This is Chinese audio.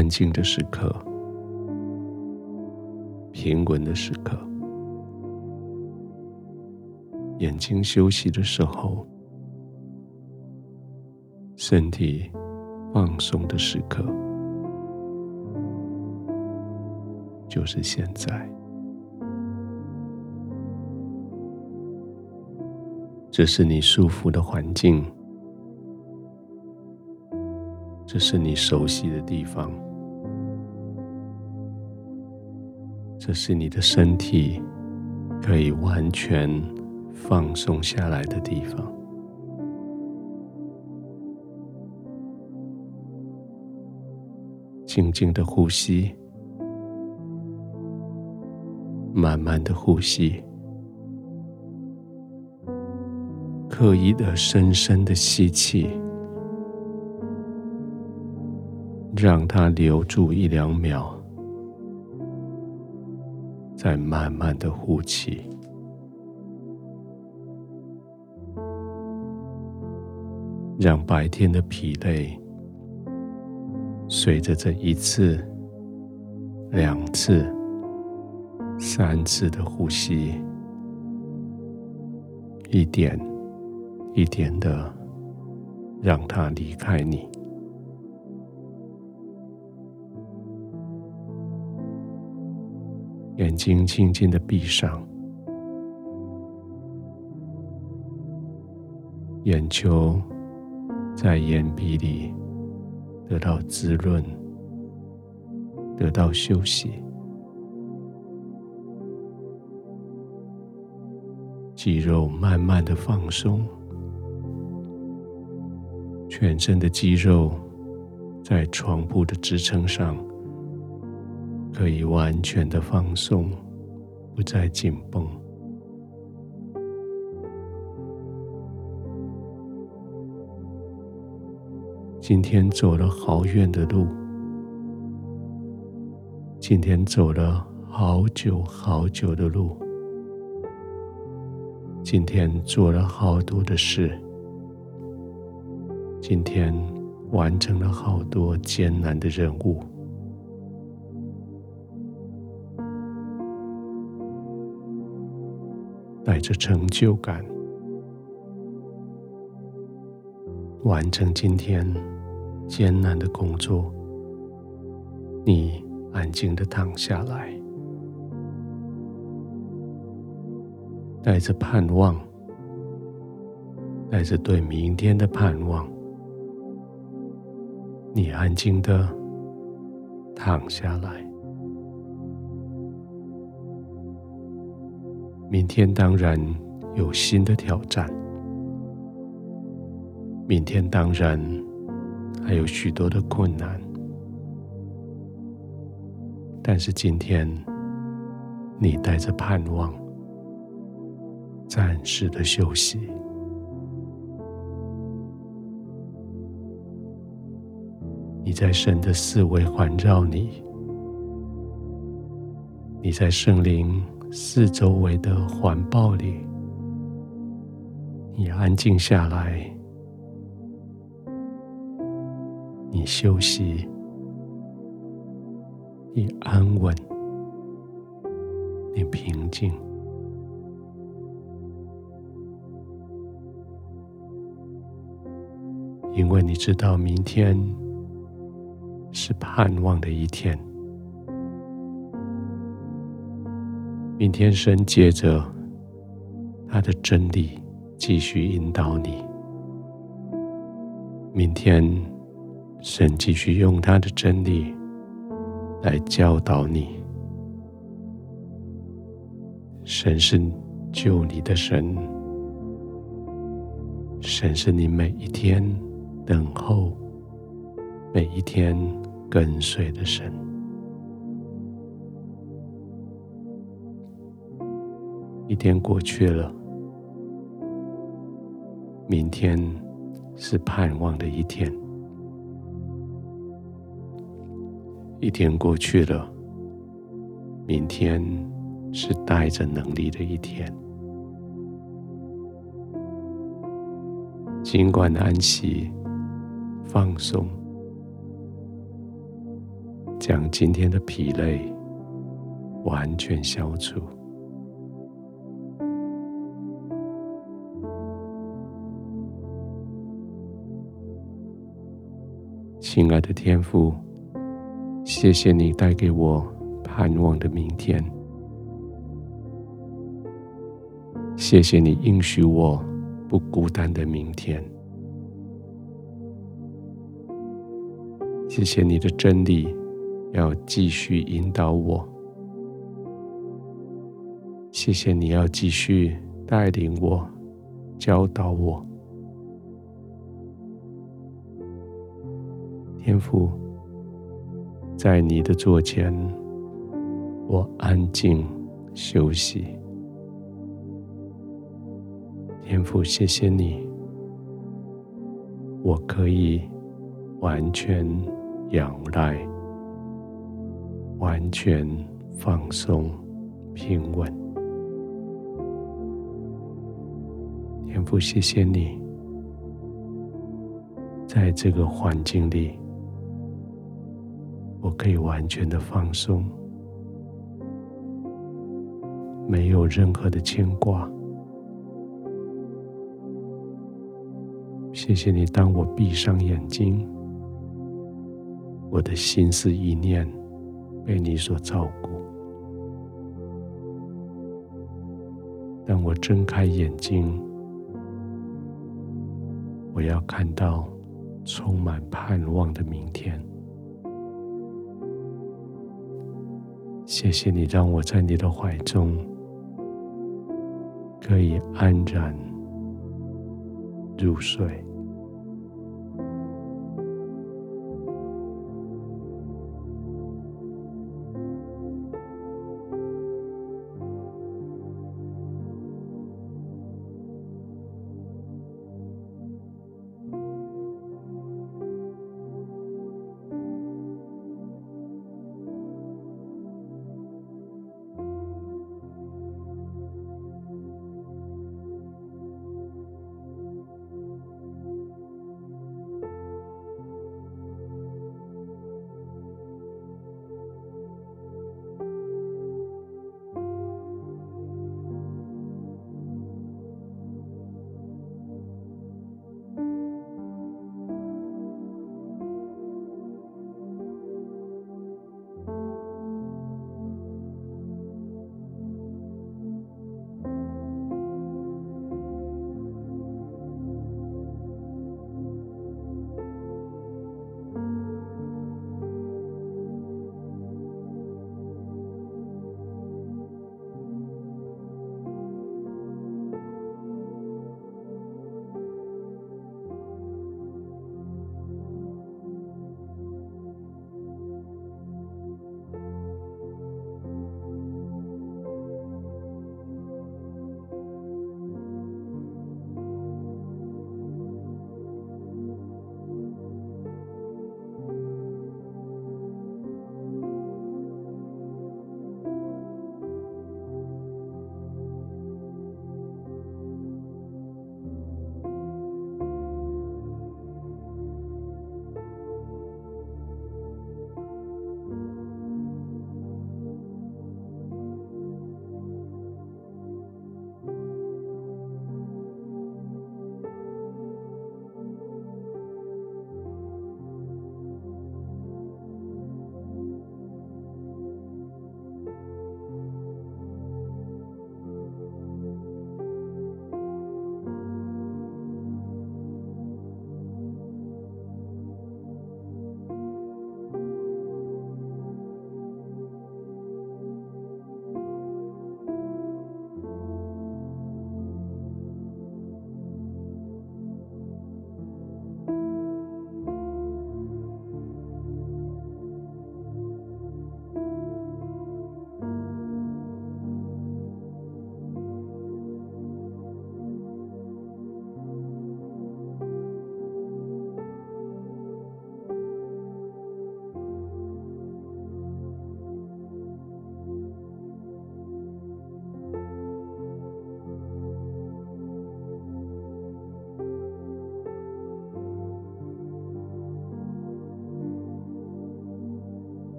安静的时刻，平稳的时刻，眼睛休息的时候，身体放松的时刻，就是现在。这是你舒服的环境。这是你熟悉的地方，这是你的身体可以完全放松下来的地方。静静的呼吸，慢慢的呼吸，刻意的深深的吸气。让它留住一两秒，再慢慢的呼气，让白天的疲累随着这一次、两次、三次的呼吸，一点一点的让它离开你。眼睛轻轻的闭上，眼球在眼皮里得到滋润，得到休息，肌肉慢慢的放松，全身的肌肉在床铺的支撑上。可以完全的放松，不再紧绷。今天走了好远的路，今天走了好久好久的路，今天做了好多的事，今天完成了好多艰难的任务。着成就感，完成今天艰难的工作。你安静的躺下来，带着盼望，带着对明天的盼望，你安静的躺下来。明天当然有新的挑战，明天当然还有许多的困难，但是今天你带着盼望，暂时的休息，你在神的四围环绕你，你在圣灵。四周围的环抱里，你安静下来，你休息，你安稳，你平静，因为你知道明天是盼望的一天。明天，神借着他的真理继续引导你。明天，神继续用他的真理来教导你。神是救你的神，神是你每一天等候、每一天跟随的神。一天过去了，明天是盼望的一天。一天过去了，明天是带着能力的一天。尽管安息、放松，将今天的疲累完全消除。亲爱的天父，谢谢你带给我盼望的明天。谢谢你应许我不孤单的明天。谢谢你的真理要继续引导我。谢谢你要继续带领我、教导我。天父，在你的座前，我安静休息。天父，谢谢你，我可以完全仰赖，完全放松、平稳。天父，谢谢你，在这个环境里。我可以完全的放松，没有任何的牵挂。谢谢你，当我闭上眼睛，我的心思意念被你所照顾；当我睁开眼睛，我要看到充满盼望的明天。谢谢你，让我在你的怀中可以安然入睡。